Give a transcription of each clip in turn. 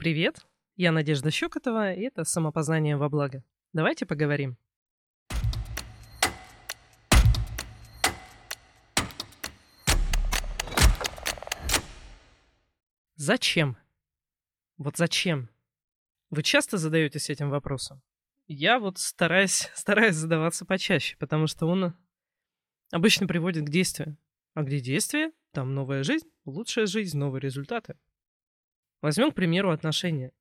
Привет, я Надежда Щекотова, и это «Самопознание во благо». Давайте поговорим. Зачем? Вот зачем? Вы часто задаетесь этим вопросом? Я вот стараюсь, стараюсь задаваться почаще, потому что он обычно приводит к действию. А где действие, там новая жизнь, лучшая жизнь, новые результаты. Возьмем, к примеру, отношения.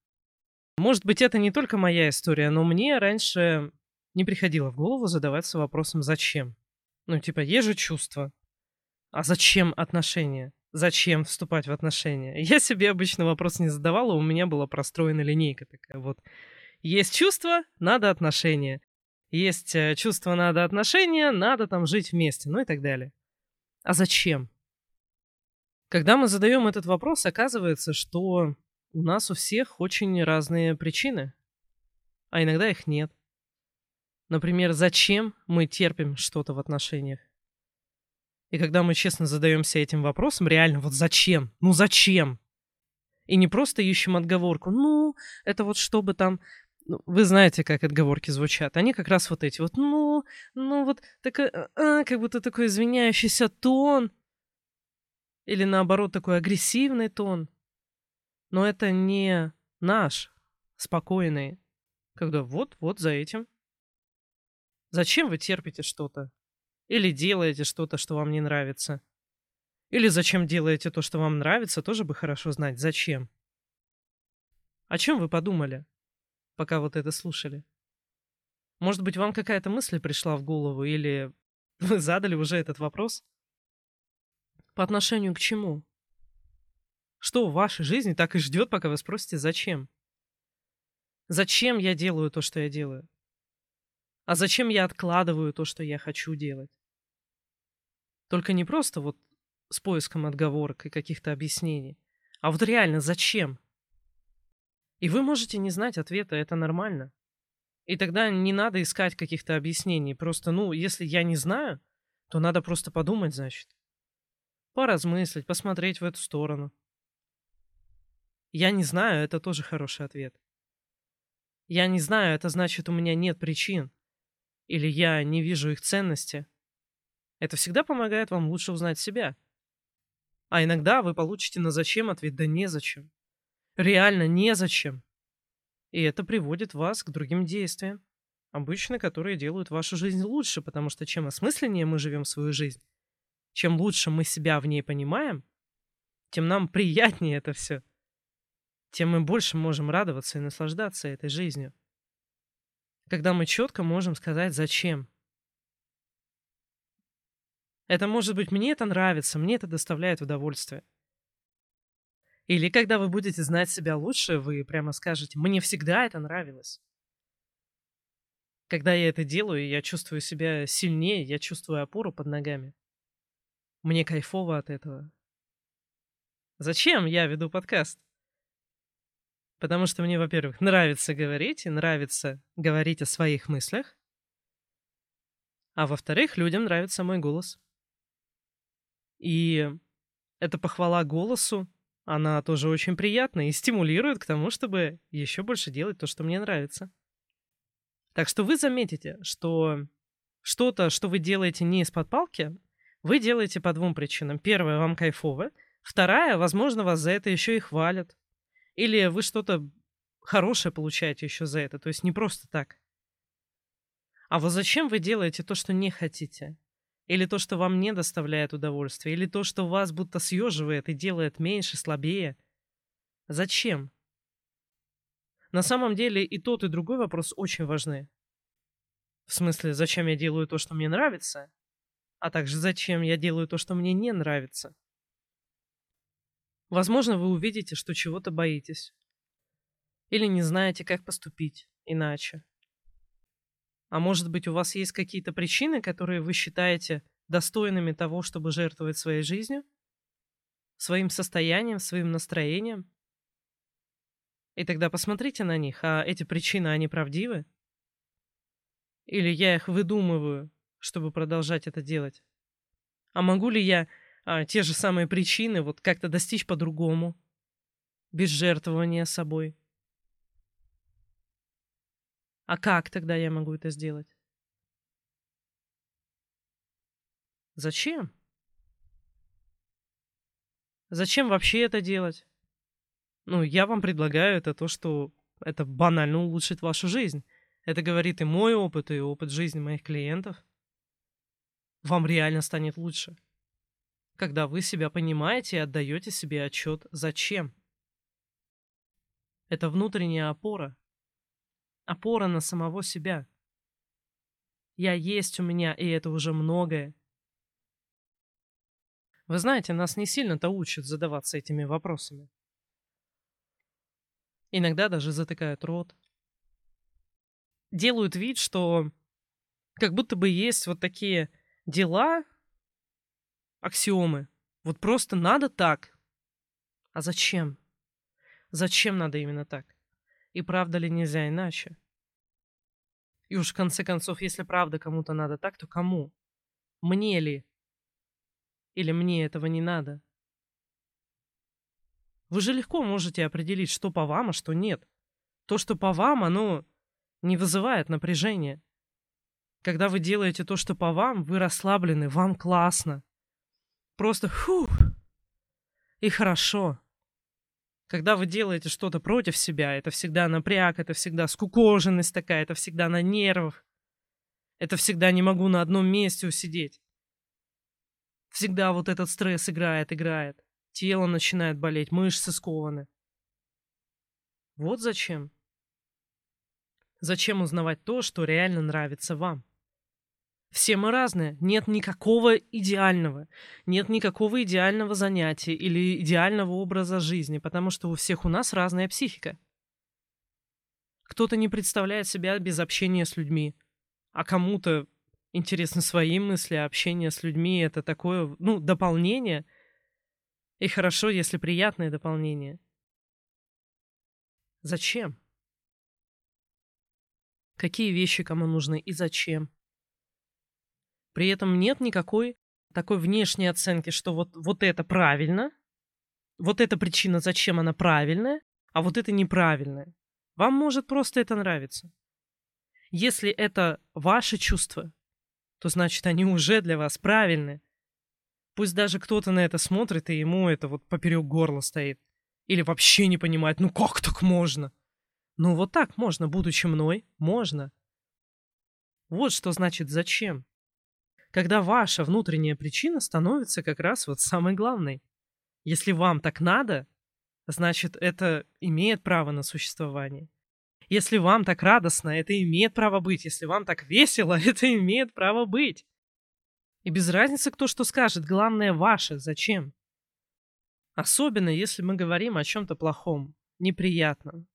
Может быть, это не только моя история, но мне раньше не приходило в голову задаваться вопросом «зачем?». Ну, типа, есть же чувства. А зачем отношения? Зачем вступать в отношения? Я себе обычно вопрос не задавала, у меня была простроена линейка такая вот. Есть чувства, надо отношения. Есть э, чувства, надо отношения, надо там жить вместе, ну и так далее. А зачем? Когда мы задаем этот вопрос, оказывается, что у нас у всех очень разные причины, а иногда их нет. Например, зачем мы терпим что-то в отношениях? И когда мы честно задаемся этим вопросом, реально, вот зачем? Ну зачем? И не просто ищем отговорку, ну, это вот чтобы там ну, вы знаете, как отговорки звучат. Они как раз вот эти вот, ну, ну вот, так, а, а, как будто такой извиняющийся тон. Или наоборот, такой агрессивный тон. Но это не наш, спокойный, когда вот-вот за этим. Зачем вы терпите что-то? Или делаете что-то, что вам не нравится? Или зачем делаете то, что вам нравится, тоже бы хорошо знать. Зачем? О чем вы подумали, пока вот это слушали? Может быть, вам какая-то мысль пришла в голову, или вы задали уже этот вопрос? По отношению к чему? Что в вашей жизни так и ждет, пока вы спросите, зачем? Зачем я делаю то, что я делаю? А зачем я откладываю то, что я хочу делать? Только не просто вот с поиском отговорок и каких-то объяснений, а вот реально зачем? И вы можете не знать ответа, это нормально. И тогда не надо искать каких-то объяснений. Просто, ну, если я не знаю, то надо просто подумать, значит поразмыслить, посмотреть в эту сторону. Я не знаю, это тоже хороший ответ. Я не знаю, это значит, у меня нет причин. Или я не вижу их ценности. Это всегда помогает вам лучше узнать себя. А иногда вы получите на зачем ответ «да незачем». Реально незачем. И это приводит вас к другим действиям, обычно которые делают вашу жизнь лучше, потому что чем осмысленнее мы живем свою жизнь, чем лучше мы себя в ней понимаем, тем нам приятнее это все. Тем мы больше можем радоваться и наслаждаться этой жизнью. Когда мы четко можем сказать «зачем?». Это может быть «мне это нравится», «мне это доставляет удовольствие». Или когда вы будете знать себя лучше, вы прямо скажете «мне всегда это нравилось». Когда я это делаю, я чувствую себя сильнее, я чувствую опору под ногами. Мне кайфово от этого. Зачем я веду подкаст? Потому что мне, во-первых, нравится говорить, и нравится говорить о своих мыслях. А во-вторых, людям нравится мой голос. И эта похвала голосу, она тоже очень приятна и стимулирует к тому, чтобы еще больше делать то, что мне нравится. Так что вы заметите, что что-то, что вы делаете не из-под палки, вы делаете по двум причинам. Первая, вам кайфово. Вторая, возможно, вас за это еще и хвалят. Или вы что-то хорошее получаете еще за это. То есть не просто так. А вот зачем вы делаете то, что не хотите? Или то, что вам не доставляет удовольствия? Или то, что вас будто съеживает и делает меньше, слабее? Зачем? На самом деле и тот, и другой вопрос очень важны. В смысле, зачем я делаю то, что мне нравится? А также зачем я делаю то, что мне не нравится. Возможно, вы увидите, что чего-то боитесь. Или не знаете, как поступить иначе. А может быть, у вас есть какие-то причины, которые вы считаете достойными того, чтобы жертвовать своей жизнью, своим состоянием, своим настроением? И тогда посмотрите на них, а эти причины, они правдивы? Или я их выдумываю, чтобы продолжать это делать? А могу ли я а, те же самые причины вот как-то достичь по-другому? без жертвования собой. А как тогда я могу это сделать? Зачем? Зачем вообще это делать? Ну, я вам предлагаю это то, что это банально улучшит вашу жизнь. Это говорит и мой опыт, и опыт жизни моих клиентов. Вам реально станет лучше. Когда вы себя понимаете и отдаете себе отчет, зачем. Это внутренняя опора. Опора на самого себя. Я есть у меня, и это уже многое. Вы знаете, нас не сильно-то учат задаваться этими вопросами. Иногда даже затыкают рот. Делают вид, что как будто бы есть вот такие дела, аксиомы. Вот просто надо так. А зачем? Зачем надо именно так? И правда ли нельзя иначе? И уж в конце концов, если правда кому-то надо так, то кому? Мне ли? Или мне этого не надо? Вы же легко можете определить, что по вам, а что нет. То, что по вам, оно не вызывает напряжения. Когда вы делаете то, что по вам, вы расслаблены, вам классно. Просто фух. И хорошо. Когда вы делаете что-то против себя, это всегда напряг, это всегда скукоженность такая, это всегда на нервах. Это всегда не могу на одном месте усидеть. Всегда вот этот стресс играет, играет. Тело начинает болеть, мышцы скованы. Вот зачем. Зачем узнавать то, что реально нравится вам? Все мы разные. Нет никакого идеального. Нет никакого идеального занятия или идеального образа жизни, потому что у всех у нас разная психика. Кто-то не представляет себя без общения с людьми, а кому-то интересны свои мысли, а общение с людьми — это такое, ну, дополнение. И хорошо, если приятное дополнение. Зачем? Какие вещи кому нужны и зачем? При этом нет никакой такой внешней оценки, что вот, вот это правильно, вот эта причина, зачем она правильная, а вот это неправильная. Вам может просто это нравиться. Если это ваши чувства, то значит они уже для вас правильны. Пусть даже кто-то на это смотрит, и ему это вот поперек горла стоит. Или вообще не понимает, ну как так можно? Ну вот так можно, будучи мной, можно. Вот что значит зачем. Когда ваша внутренняя причина становится как раз вот самой главной. Если вам так надо, значит это имеет право на существование. Если вам так радостно, это имеет право быть. Если вам так весело, это имеет право быть. И без разницы, кто что скажет, главное ваше, зачем. Особенно, если мы говорим о чем-то плохом, неприятном.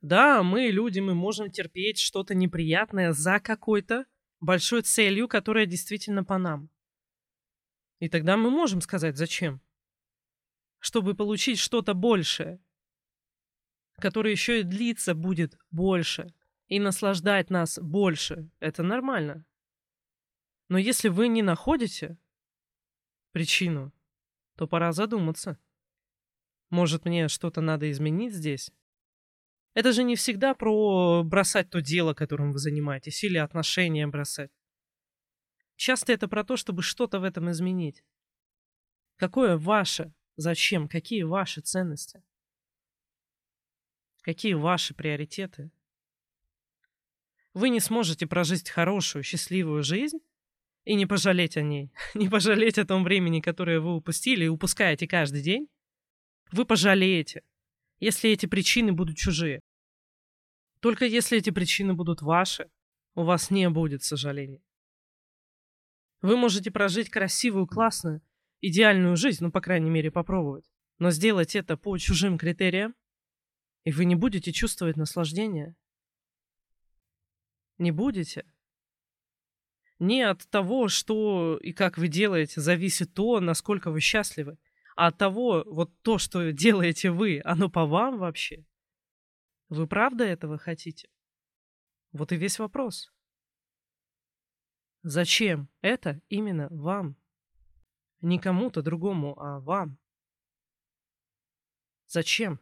Да, мы, люди, мы можем терпеть что-то неприятное за какой-то большой целью, которая действительно по нам. И тогда мы можем сказать, зачем. Чтобы получить что-то большее, который еще и длиться будет больше и наслаждать нас больше. Это нормально. Но если вы не находите причину, то пора задуматься. Может, мне что-то надо изменить здесь? Это же не всегда про бросать то дело, которым вы занимаетесь, или отношения бросать. Часто это про то, чтобы что-то в этом изменить. Какое ваше? Зачем? Какие ваши ценности? Какие ваши приоритеты? Вы не сможете прожить хорошую, счастливую жизнь и не пожалеть о ней, не пожалеть о том времени, которое вы упустили и упускаете каждый день. Вы пожалеете, если эти причины будут чужие. Только если эти причины будут ваши, у вас не будет сожалений. Вы можете прожить красивую, классную, идеальную жизнь, ну, по крайней мере, попробовать. Но сделать это по чужим критериям и вы не будете чувствовать наслаждения. Не будете. Не от того, что и как вы делаете, зависит то, насколько вы счастливы, а от того, вот то, что делаете вы, оно по вам вообще. Вы правда этого хотите? Вот и весь вопрос. Зачем это именно вам? Не кому-то другому, а вам. Зачем?